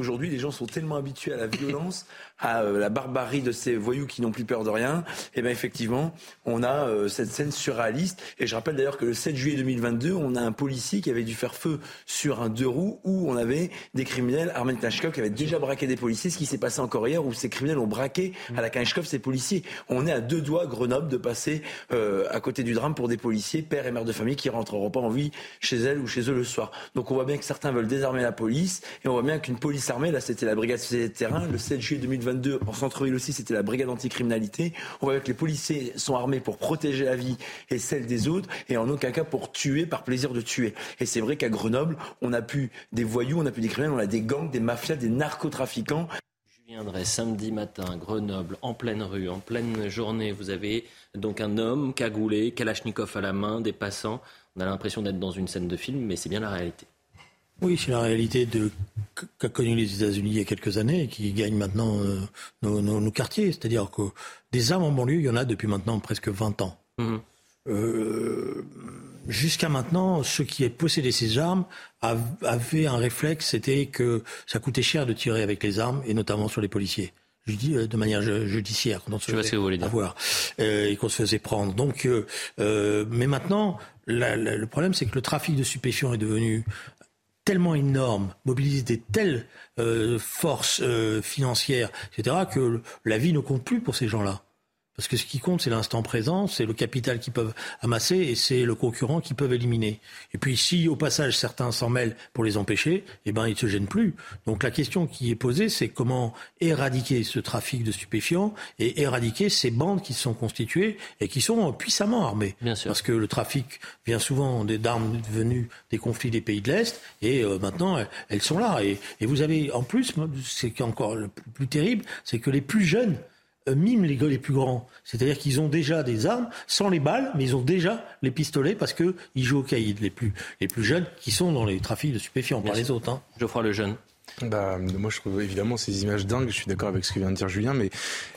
Aujourd'hui, les gens sont tellement habitués à la violence, à euh, la barbarie de ces voyous qui n'ont plus peur de rien. Et eh bien effectivement, on a euh, cette scène surréaliste. Et je rappelle d'ailleurs que le 7 juillet 2022, on a un policier qui avait dû faire feu sur un deux roues où on avait des criminels armés de Kalachnikov qui avaient déjà braqué des policiers. Ce qui s'est passé encore hier où ces criminels ont braqué à la Kalachnikov ces policiers. On est à deux doigts, Grenoble, de passer euh, à côté du drame pour des policiers, pères et mères de famille qui rentreront pas en vie chez elles ou chez eux le soir. Donc on voit bien que certains veulent désarmer la police et on voit bien qu'une police armée. Là, c'était la brigade de terrain. Le 7 juillet 2022, en centre-ville aussi, c'était la brigade anticriminalité. On voit que les policiers sont armés pour protéger la vie et celle des autres, et en aucun cas pour tuer par plaisir de tuer. Et c'est vrai qu'à Grenoble, on a pu des voyous, on a pu des criminels, on a des gangs, des mafias, des narcotrafiquants. Je viendrai samedi matin, Grenoble, en pleine rue, en pleine journée. Vous avez donc un homme cagoulé, Kalachnikov à la main, des passants. On a l'impression d'être dans une scène de film, mais c'est bien la réalité. Oui, c'est la réalité de qu'a connu les États-Unis il y a quelques années et qui gagne maintenant euh, nos, quartiers. C'est-à-dire que des armes en banlieue, il y en a depuis maintenant presque 20 ans. Mhm. Euh, jusqu'à maintenant, ceux qui possédaient ces armes avaient un réflexe, c'était que ça coûtait cher de tirer avec les armes, et notamment sur les policiers. Je dis euh, de manière judiciaire, quand on se faisait avoir et qu'on se faisait prendre. Donc, mais maintenant, le problème, c'est que le trafic de stupéfiants est devenu tellement énorme, mobilise des telles euh, forces euh, financières, etc., que la vie ne compte plus pour ces gens-là. Parce que ce qui compte, c'est l'instant présent, c'est le capital qu'ils peuvent amasser et c'est le concurrent qu'ils peuvent éliminer. Et puis, si au passage certains s'en mêlent pour les empêcher, eh ben, ils ne se gênent plus. Donc la question qui est posée, c'est comment éradiquer ce trafic de stupéfiants et éradiquer ces bandes qui se sont constituées et qui sont puissamment armées. Bien sûr. Parce que le trafic vient souvent d'armes venues des conflits des pays de l'Est et euh, maintenant elles sont là. Et, et vous avez en plus, c'est encore le plus terrible, c'est que les plus jeunes miment les, les plus grands. C'est-à-dire qu'ils ont déjà des armes, sans les balles, mais ils ont déjà les pistolets parce qu'ils jouent au caïd, les plus, les plus jeunes qui sont dans les trafics de stupéfiants, par les autres. Hein. Geoffroy le jeune. Bah, moi, je trouve évidemment ces images dingues. Je suis d'accord avec ce que vient de dire Julien, mais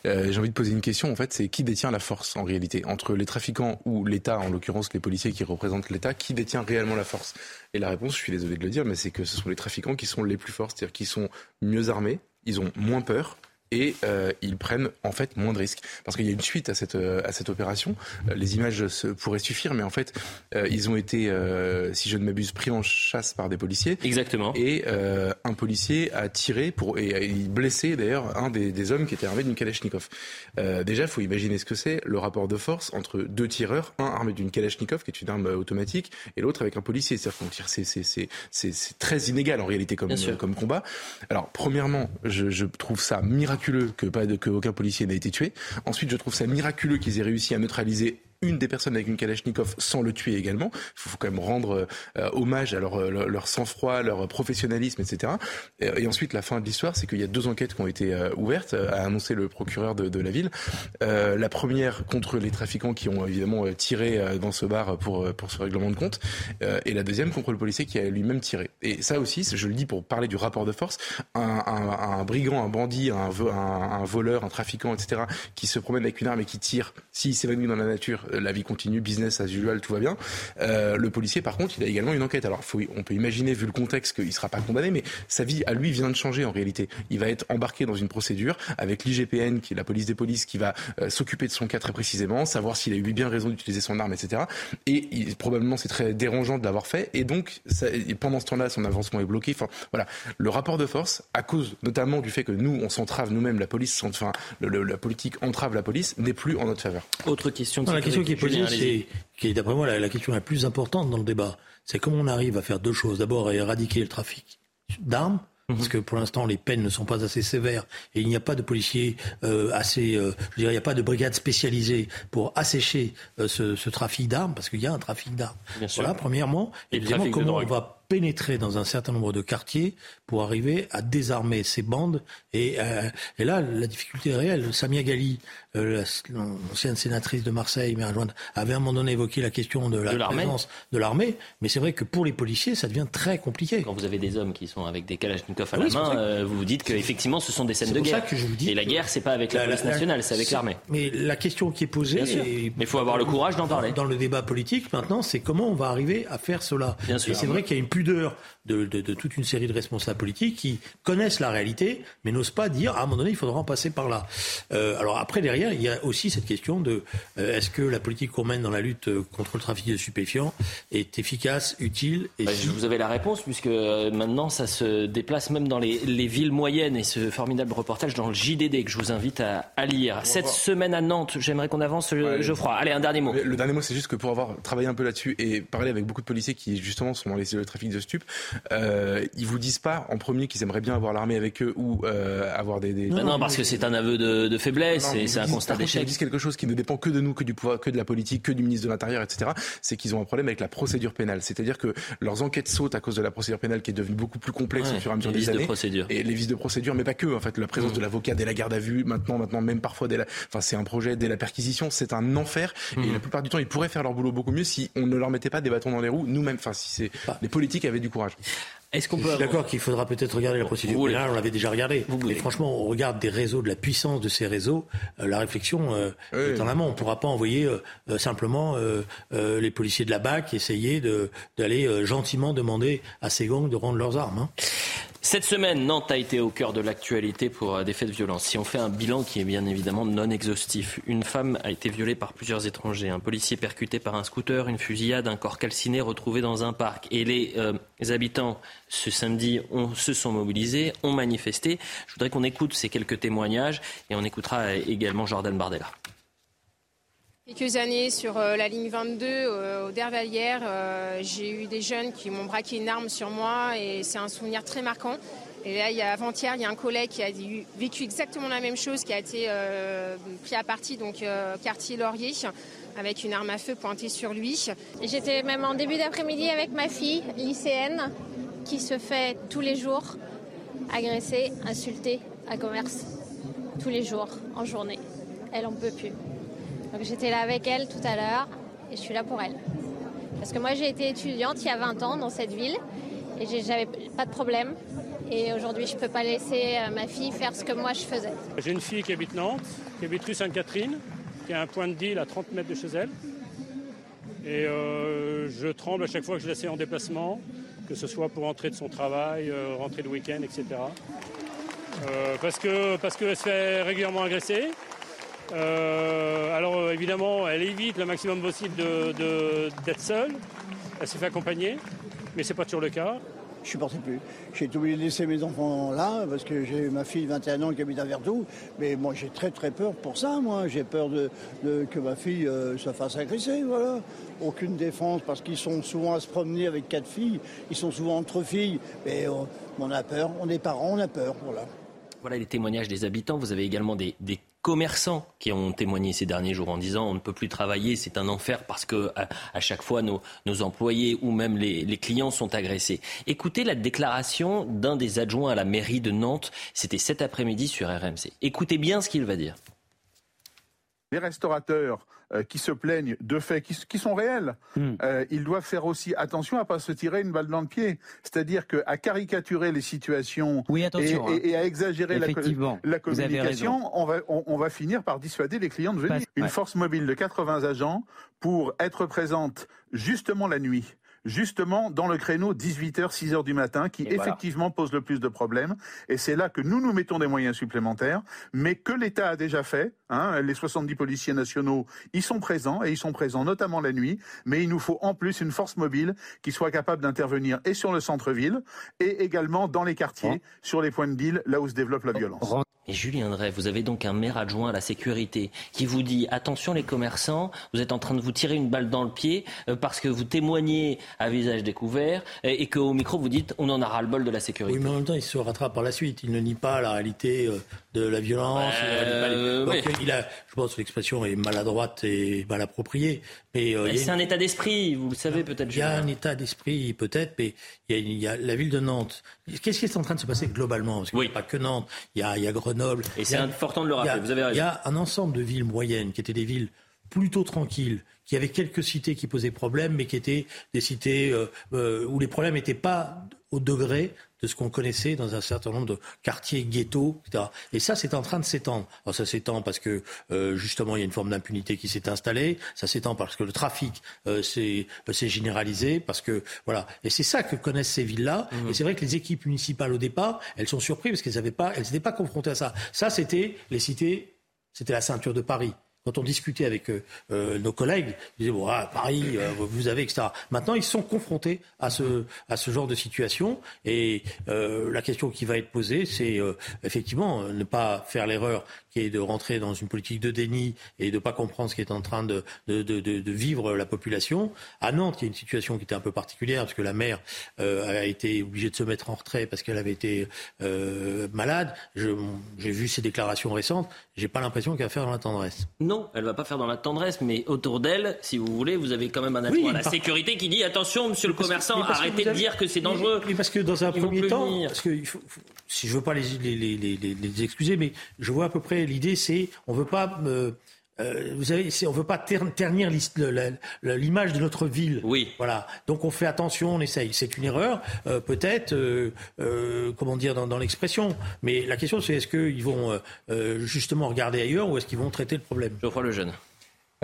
euh, j'ai envie de poser une question. En fait, c'est qui détient la force en réalité? Entre les trafiquants ou l'État, en l'occurrence les policiers qui représentent l'État, qui détient réellement la force? Et la réponse, je suis désolé de le dire, mais c'est que ce sont les trafiquants qui sont les plus forts, c'est-à-dire qui sont mieux armés, ils ont moins peur et euh, ils prennent en fait moins de risques. Parce qu'il y a une suite à cette, euh, à cette opération. Euh, les images se, pourraient suffire, mais en fait, ils ont été, si je ne m'abuse, pris en chasse par des policiers. Exactement. Et un policier a tiré pour, et a blessé d'ailleurs un des, des, hommes qui était armé d'une Kalachnikov. déjà, il faut imaginer ce que c'est le rapport de force entre deux tireurs, un armé d'une Kalachnikov, qui est une arme automatique, et l'autre avec un policier. C'est-à-dire qu'on tire, c'est très inégal en réalité comme, comme combat. Alors, premièrement, je, je trouve ça miraculeux de, que aucun policier n'a été tué. Ensuite, je trouve ça miraculeux qu'ils aient réussi à neutraliser une des personnes avec une Kalachnikov sans le tuer également. Il faut quand même rendre euh, hommage à leur, sang-froid, leur professionnalisme, etc. Et, ensuite, la fin de l'histoire, c'est qu'il y a deux enquêtes qui ont été euh, ouvertes, euh, a annoncé le procureur de, la ville. la première contre les trafiquants qui ont évidemment tiré dans ce bar pour, pour ce règlement de compte, et la deuxième contre le policier qui a lui-même tiré. Et ça aussi, je le dis pour parler du rapport de force, un, brigand, un bandit, un, voleur, un trafiquant, etc., qui se promène avec une arme et qui tire, s'il s'évanouit dans la nature, la vie continue, business as usual, tout va bien. Euh, le policier, par contre, il a également une enquête. Alors, faut, on peut imaginer, vu le contexte, qu'il sera pas condamné, mais sa vie à lui vient de changer en réalité. Il va être embarqué dans une procédure avec l'IGPN, qui est la police des polices, qui va euh, s'occuper de son cas très précisément, savoir s'il a eu bien raison d'utiliser son arme, etc. Et il, probablement, c'est très dérangeant de l'avoir fait. Et donc, ça, et pendant ce temps-là, son avancement est bloqué. Enfin, voilà, le rapport de force, à cause notamment du fait que nous, on s'entrave nous-mêmes, la police, enfin, le, le, la politique entrave la police, n'est plus en notre faveur. Autre question. De non, la question qui est posée, c'est, qui est d'après moi la, la question la plus importante dans le débat, c'est comment on arrive à faire deux choses. D'abord, à éradiquer le trafic d'armes parce que pour l'instant les peines ne sont pas assez sévères et il n'y a pas de policiers euh, assez, euh, je dirais, il n'y a pas de brigade spécialisée pour assécher euh, ce, ce, trafic d'armes, parce qu'il y a un trafic d'armes. Voilà, premièrement. Et, et deuxièmement, comment on va pénétrer dans un certain nombre de quartiers pour arriver à désarmer ces bandes. Et, euh, et là, la difficulté est réelle. Samia Gali, euh, l'ancienne sénatrice de Marseille, mais adjointe, avait à un moment donné évoqué la question de la de présence de l'armée. Mais c'est vrai que pour les policiers, ça devient très compliqué. Quand vous avez des hommes qui sont avec des kalachnikovs à oui, la main, euh, vous vous dites qu'effectivement, ce sont des scènes de guerre. Que je vous dis et la guerre, c'est pas avec la, la police nationale, c'est avec l'armée. Mais la question qui est posée, et, mais il faut avoir le courage d'en parler. Dans le débat politique, maintenant, c'est comment on va arriver à faire cela. Bien. Et c'est vrai qu'il y a une pudeur de, de, de, toute une série de responsables politiques qui connaissent la réalité, mais n'osent pas dire à un moment donné il faudra en passer par là. Euh, alors après derrière il y a aussi cette question de euh, est-ce que la politique qu'on mène dans la lutte contre le trafic de stupéfiants est efficace, utile et bah, si... Vous avez la réponse puisque euh, maintenant ça se déplace même dans les, les, villes moyennes et ce formidable reportage dans le JDD que je vous invite à, à lire. Cette semaine à Nantes, j'aimerais qu'on avance, ouais, Geoffroy. Allez un dernier mot. Le dernier mot c'est juste que pour avoir travaillé un peu là-dessus et parlé avec beaucoup de policiers qui justement sont dans les, le trafic de stupes, euh, ils vous disent pas en premier qu'ils aimeraient bien avoir l'armée avec eux ou euh, avoir des. des... Non, non, parce que c'est un aveu de, de faiblesse et c'est un constat d'échec. Ils disent quelque chose qui ne dépend que de nous, que du pouvoir, que de la politique, que du ministre de l'Intérieur, etc. C'est qu'ils ont un problème avec la procédure pénale. C'est-à-dire que leurs enquêtes sautent à cause de la procédure pénale qui est devenue beaucoup plus complexe ouais, au fur et à mesure des années. De procédure. Et les vices de procédure, mais pas que. En fait, la présence mmh. de l'avocat dès la garde à vue, maintenant, maintenant même parfois dès la, enfin c'est un projet dès la perquisition, c'est un enfer. Mmh. Et la plupart du temps, ils pourraient faire leur boulot beaucoup mieux si on ne leur mettait pas des bâtons dans les roues, nous-mêmes. Enfin, si c'est bah. les politiques avaient du courage. Est-ce qu'on peut Je suis d'accord qu'il faudra peut-être regarder la procédure Vous pénale, on l'avait déjà regardé. Mais franchement, on regarde des réseaux, de la puissance de ces réseaux, euh, la réflexion euh, oui. est en amont. On ne pourra pas envoyer euh, simplement les policiers de la BAC essayer d'aller gentiment demander à ces gangs de rendre leurs armes. Hein. Cette semaine, Nantes a été au cœur de l'actualité pour des faits de violence. Si on fait un bilan qui est bien évidemment non exhaustif, une femme a été violée par plusieurs étrangers, un policier percuté par un scooter, une fusillade, un corps calciné retrouvé dans un parc. Et les, euh, habitants, ce samedi, se sont mobilisés, ont manifesté. Je voudrais qu'on écoute ces quelques témoignages et on écoutera également Jordan Bardella. Quelques années sur euh, la ligne 22 euh, au Dervalière, euh, j'ai eu des jeunes qui m'ont braqué une arme sur moi et c'est un souvenir très marquant. Et là, il y a avant-hier, il y a un collègue qui a vécu exactement la même chose, qui a été pris à partie, donc euh, quartier Laurier, avec une arme à feu pointée sur lui. J'étais même en début d'après-midi avec ma fille, lycéenne, qui se fait tous les jours agresser, insulter à commerce, tous les jours, en journée. Elle en peut plus. Donc j'étais là avec elle tout à l'heure et je suis là pour elle. Parce que moi j'ai été étudiante il y a 20 ans dans cette ville et j'avais pas de problème. Et aujourd'hui je peux pas laisser ma fille faire ce que moi je faisais. J'ai une fille qui habite Nantes, qui habite rue Sainte-Catherine, qui a un point de deal à 30 mètres de chez elle. Et euh, je tremble à chaque fois que je la sais en déplacement, que ce soit pour rentrer de son travail, euh, rentrer le week-end, etc. Euh, parce parce qu'elle se fait régulièrement agresser. Euh, alors évidemment, elle évite le maximum possible d'être de, de, seule. Elle s'est fait accompagner, mais c'est pas toujours le cas. Je supportais plus. J'ai obligé de laisser mes enfants là parce que j'ai ma fille 21 ans qui habite à Vertou. Mais moi j'ai très très peur pour ça. Moi j'ai peur de, de, que ma fille euh, se fasse agresser. Voilà. Aucune défense parce qu'ils sont souvent à se promener avec quatre filles. Ils sont souvent entre filles. Mais euh, on a peur. On est parents, on a peur. Voilà. Voilà les témoignages des habitants. Vous avez également des, des commerçants qui ont témoigné ces derniers jours en disant on ne peut plus travailler, c'est un enfer parce que à, chaque fois nos, employés ou même les, les, clients sont agressés. Écoutez la déclaration d'un des adjoints à la mairie de Nantes, c'était cet après-midi sur RMC. Écoutez bien ce qu'il va dire. Les restaurateurs qui se plaignent de faits qui, qui sont réels, Hmm. euh, ils doivent faire aussi attention à pas se tirer une balle dans le pied. C'est-à-dire qu'à caricaturer les situations Oui, et, hein. et- et à exagérer la, communication, on va, on, on va finir par dissuader les clients de venir. Une ouais. force mobile de 80 agents pour être présente justement la nuit. Justement, dans le créneau 18h, 6h du matin, qui Et voilà. effectivement pose le plus de problèmes. Et c'est là que nous nous mettons des moyens supplémentaires, mais que l'État a déjà fait. Hein, les 70 policiers nationaux, ils sont présents, et ils sont présents notamment la nuit. Mais il nous faut en plus une force mobile qui soit capable d'intervenir et sur le centre-ville, et également dans les quartiers, sur les points de deal, là où se développe la violence. Et Julien Drey, vous avez donc un maire adjoint à la sécurité qui vous dit attention les commerçants, vous êtes en train de vous tirer une balle dans le pied euh, parce que vous témoignez à visage découvert et, et qu'au micro vous dites on en a ras le bol de la sécurité. Oui, mais en même temps, il se rattrape par la suite. Il ne nie pas la réalité euh, de la violence. Euh, oui. Il a, je pense que l'expression est maladroite et mal appropriée. Mais, euh, Mais c'est une- un état d'esprit, vous le savez peut-être. Il y a un état d'esprit peut-être, mais il y, a, il y a la ville de Nantes. Qu'est-ce qui est en train de se passer globalement? Parce qu'il n'y a pas que Nantes, il y a, il y a Grenoble. Et c'est important de le a- rappeler, vous avez raison. Il y a un ensemble de villes moyennes qui étaient des villes plutôt tranquilles, qui avaient quelques cités qui posaient problème, mais qui étaient des cités euh, euh, où les problèmes n'étaient pas au degré de ce qu'on connaissait dans un certain nombre de quartiers ghettos, etc. Et ça, c'est en train de s'étendre. Alors ça s'étend parce que euh, justement, il y a une forme d'impunité qui s'est installée. Ça s'étend parce que le trafic euh, s'est euh, s'est généralisé, parce que voilà. Et c'est ça que connaissent ces villes-là. Mmh. Et c'est vrai que les équipes municipales au départ, elles sont surprises parce qu'elles n'avaient pas, elles n'étaient pas confrontées à ça. Ça, c'était les cités, c'était la ceinture de Paris. Quand on discutait avec euh, euh, nos collègues, ils disaient bon, ah, Paris, euh, vous avez, etc. Maintenant, ils sont confrontés à ce, à ce genre de situation. Et la question qui va être posée, c'est effectivement ne pas faire l'erreur qui est de rentrer dans une politique de déni et de ne pas comprendre ce qui est en train de, de, de, de- vivre la population. À Nantes, il y a une situation qui était un peu particulière parce que la maire euh, a été obligée de se mettre en retrait parce qu'elle avait été euh, malade. J'ai vu ses déclarations récentes. J'ai pas l'impression qu'elle va faire dans la tendresse. Non, elle va pas faire dans la tendresse, mais autour d'elle, si vous voulez, vous avez quand même un Oui, à la par- sécurité qui dit attention, monsieur le commerçant, que arrêtez de dire que c'est dangereux. Mais parce que dans un Ils premier temps, venir. parce que il faut- faut- si je veux pas les, les, les, les, excuser, mais je vois à peu près l'idée, c'est on veut pas. euh, euh, vous savez, on veut pas ter- ternir le- l'image de notre ville. Oui. Voilà. Donc on fait attention, on essaye. C'est une erreur, euh, peut-être, euh, euh, comment dire, dans, dans l'expression. Mais la question, c'est est-ce qu'ils vont euh, euh, justement regarder ailleurs ou est-ce qu'ils vont traiter le problème? Geoffroy Lejeune.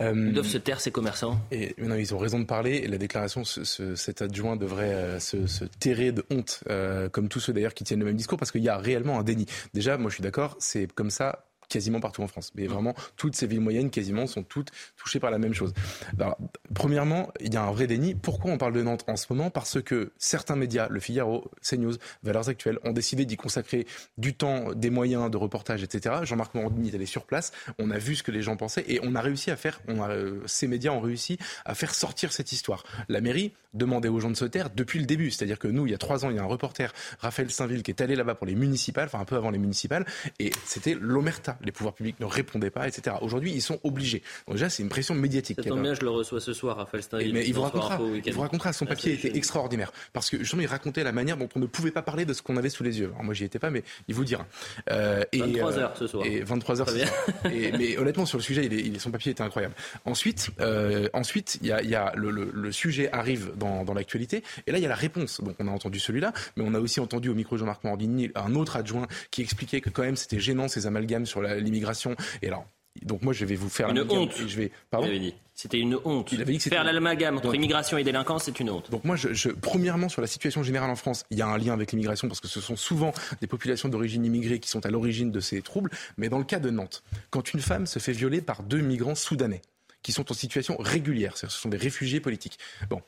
Ils doivent se taire, ces commerçants. Et non, ils ont raison de parler. Et la déclaration, ce- ce- cet adjoint devrait euh, se, se terrer de honte, euh, comme tous ceux d'ailleurs qui tiennent le même discours, parce qu'il y a réellement un déni. Déjà, moi je suis d'accord, c'est comme ça quasiment partout en France. Mais vraiment, toutes ces villes moyennes, quasiment, sont toutes touchées par la même chose. Alors, premièrement, il y a un vrai déni. Pourquoi on parle de Nantes en ce moment? Parce que certains médias, Le Figaro, CNews, Valeurs Actuelles, ont décidé d'y consacrer du temps, des moyens de reportage, etc. Jean-Marc Morandini est allé sur place. On a vu ce que les gens pensaient et on a réussi à faire, on a, euh, ces médias ont réussi à faire sortir cette histoire. La mairie demandait aux gens de se taire depuis le début. C'est-à-dire que nous, il y a trois ans, il y a un reporter, Raphaël Saint-Ville, qui est allé là-bas pour les municipales, enfin un peu avant les municipales, et c'était l'omerta. Les pouvoirs publics ne répondaient pas, etc. Aujourd'hui, ils sont obligés. Donc déjà, c'est une pression médiatique. Ça tombe bien, je le reçois ce soir, Raphaël Steinville. mais il vous Soir racontera, il vous racontera, son Ah, papier était extraordinaire. Parce que justement, il racontait la manière dont on ne pouvait pas parler de ce qu'on avait sous les yeux. Alors moi, j'y étais pas, mais il vous dira. Euh, et, 23 euh, ce soir. Et 23 heures Très ce bien. soir. Et- mais honnêtement, sur le sujet, il est- il est- son papier était incroyable. Ensuite, euh, ensuite, il y a, il y a le, le- le sujet arrive dans, dans l'actualité, et là, il y a la réponse. Donc, on a entendu celui-là, mais on a aussi entendu au micro Jean-Marc Morandini un autre adjoint qui expliquait que quand même, c'était gênant ces amalgames sur la- l'immigration. Et alors, donc moi, je vais vous faire Une honte. je vais. Pardon. Il avait dit. C'était une honte. Il avait dit que Faire l'amalgame entre Donc- immigration et délinquance, c'est une honte. Donc moi, je, je- premièrement, sur la situation générale en France, il y a un lien avec l'immigration parce que ce sont souvent des populations d'origine immigrée qui sont à l'origine de ces troubles. Mais dans le cas de Nantes, quand une femme se fait violer par deux migrants soudanais qui sont en situation régulière, ce sont des réfugiés politiques. Bon.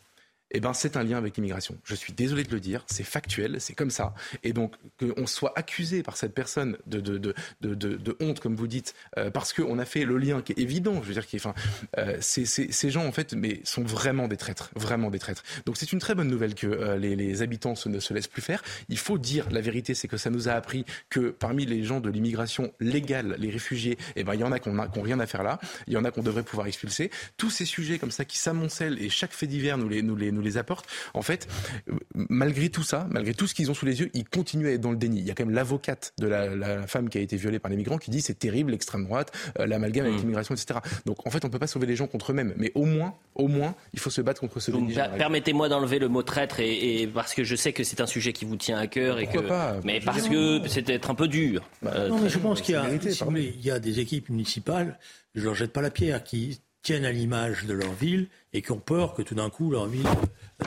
Eh ben, c'est un lien avec l'immigration. Je suis désolé de le dire, c'est factuel, c'est comme ça. Et donc, qu'on soit accusé par cette personne de, de, de, de, de- honte, comme vous dites, euh, parce qu'on a fait le lien qui est évident, je veux dire, qui est, enfin, euh, c'est- c'est- ces gens, en fait, mais sont vraiment des traîtres, vraiment des traîtres. Donc, c'est une très bonne nouvelle que euh, les, les habitants ne se laissent plus faire. Il faut dire la vérité, c'est que ça nous a appris que parmi les gens de l'immigration légale, les réfugiés, eh ben, il y en a qui n'ont rien à faire là, il y en a qu'on devrait pouvoir expulser. Tous ces sujets comme ça qui s'amoncellent et chaque fait divers nous les, nous les, nous nous les apportent. En fait, euh, malgré tout ça, malgré tout ce qu'ils ont sous les yeux, ils continuent à être dans le déni. Il y a quand même l'avocate de la, la, femme qui a été violée par les migrants qui dit c'est terrible l'extrême droite, euh, l'amalgame avec mm. l'immigration, etc. Donc en fait, on peut pas sauver les gens contre eux-mêmes, mais au moins, au moins, il faut se battre contre ce déni. Permettez-moi d'enlever le mot traître et, parce que je sais que c'est un sujet qui vous tient à cœur et que, pas, mais parce que c'est être un peu dur. Bah, non, mais je pense qu'il y a, il y a des équipes municipales, je leur jette pas la pierre, qui tiennent à l'image de leur ville et qui ont peur que tout d'un coup leur ville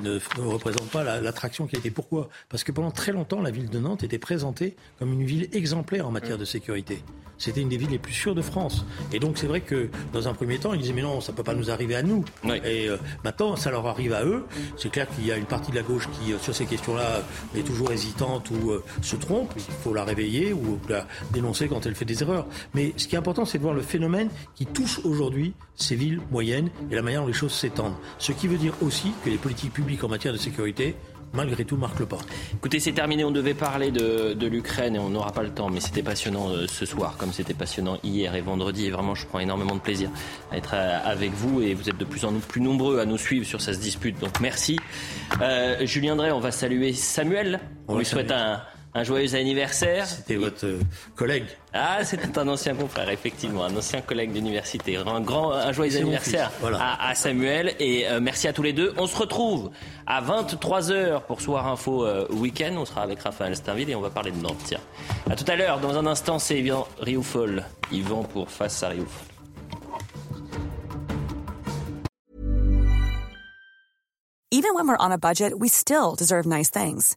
ne, représente pas l'attraction qui a été. Pourquoi? Parce que pendant très longtemps, la ville de Nantes était présentée comme une ville exemplaire en matière de sécurité. C'était une des villes les plus sûres de France. Et donc c'est vrai que dans un premier temps, ils disaient mais non, ça peut pas nous arriver à nous. Et euh, maintenant, ça leur arrive à eux. C'est clair qu'il y a une partie de la gauche qui, euh, sur ces questions-là, est toujours hésitante ou euh, se trompe. Il faut la réveiller ou la dénoncer quand elle fait des erreurs. Mais ce qui est important, c'est de voir le phénomène qui touche aujourd'hui ces villes moyennes et la manière dont les choses s'étendent. Ce qui veut dire aussi que les politiques publiques en matière de sécurité malgré tout, marquent le pas. Écoutez, c'est terminé. On devait parler de, l'Ukraine et on n'aura pas le temps, mais c'était passionnant euh, ce soir, comme c'était passionnant hier et vendredi. Et vraiment, je prends énormément de plaisir à être euh, avec vous et vous êtes de plus en plus nombreux à nous suivre sur cette dispute. Donc merci. Euh, Julien Drey, on va saluer Samuel. On, lui souhaite un un joyeux anniversaire. C'était votre euh, collègue. Ah, c'était un ancien confrère, effectivement, un ancien collègue d'université. Un grand, un joyeux anniversaire à, Samuel et euh, merci à tous les deux. On se retrouve à 23h pour Soir Info euh, Week-end. On sera avec Raphaël Steinville et on va parler de Nantes. Tiens. À tout à l'heure. Dans un instant, c'est Yvan Rioufol. Yvan pour Face à Rioufol. Even when we're on a budget, we still deserve nice things.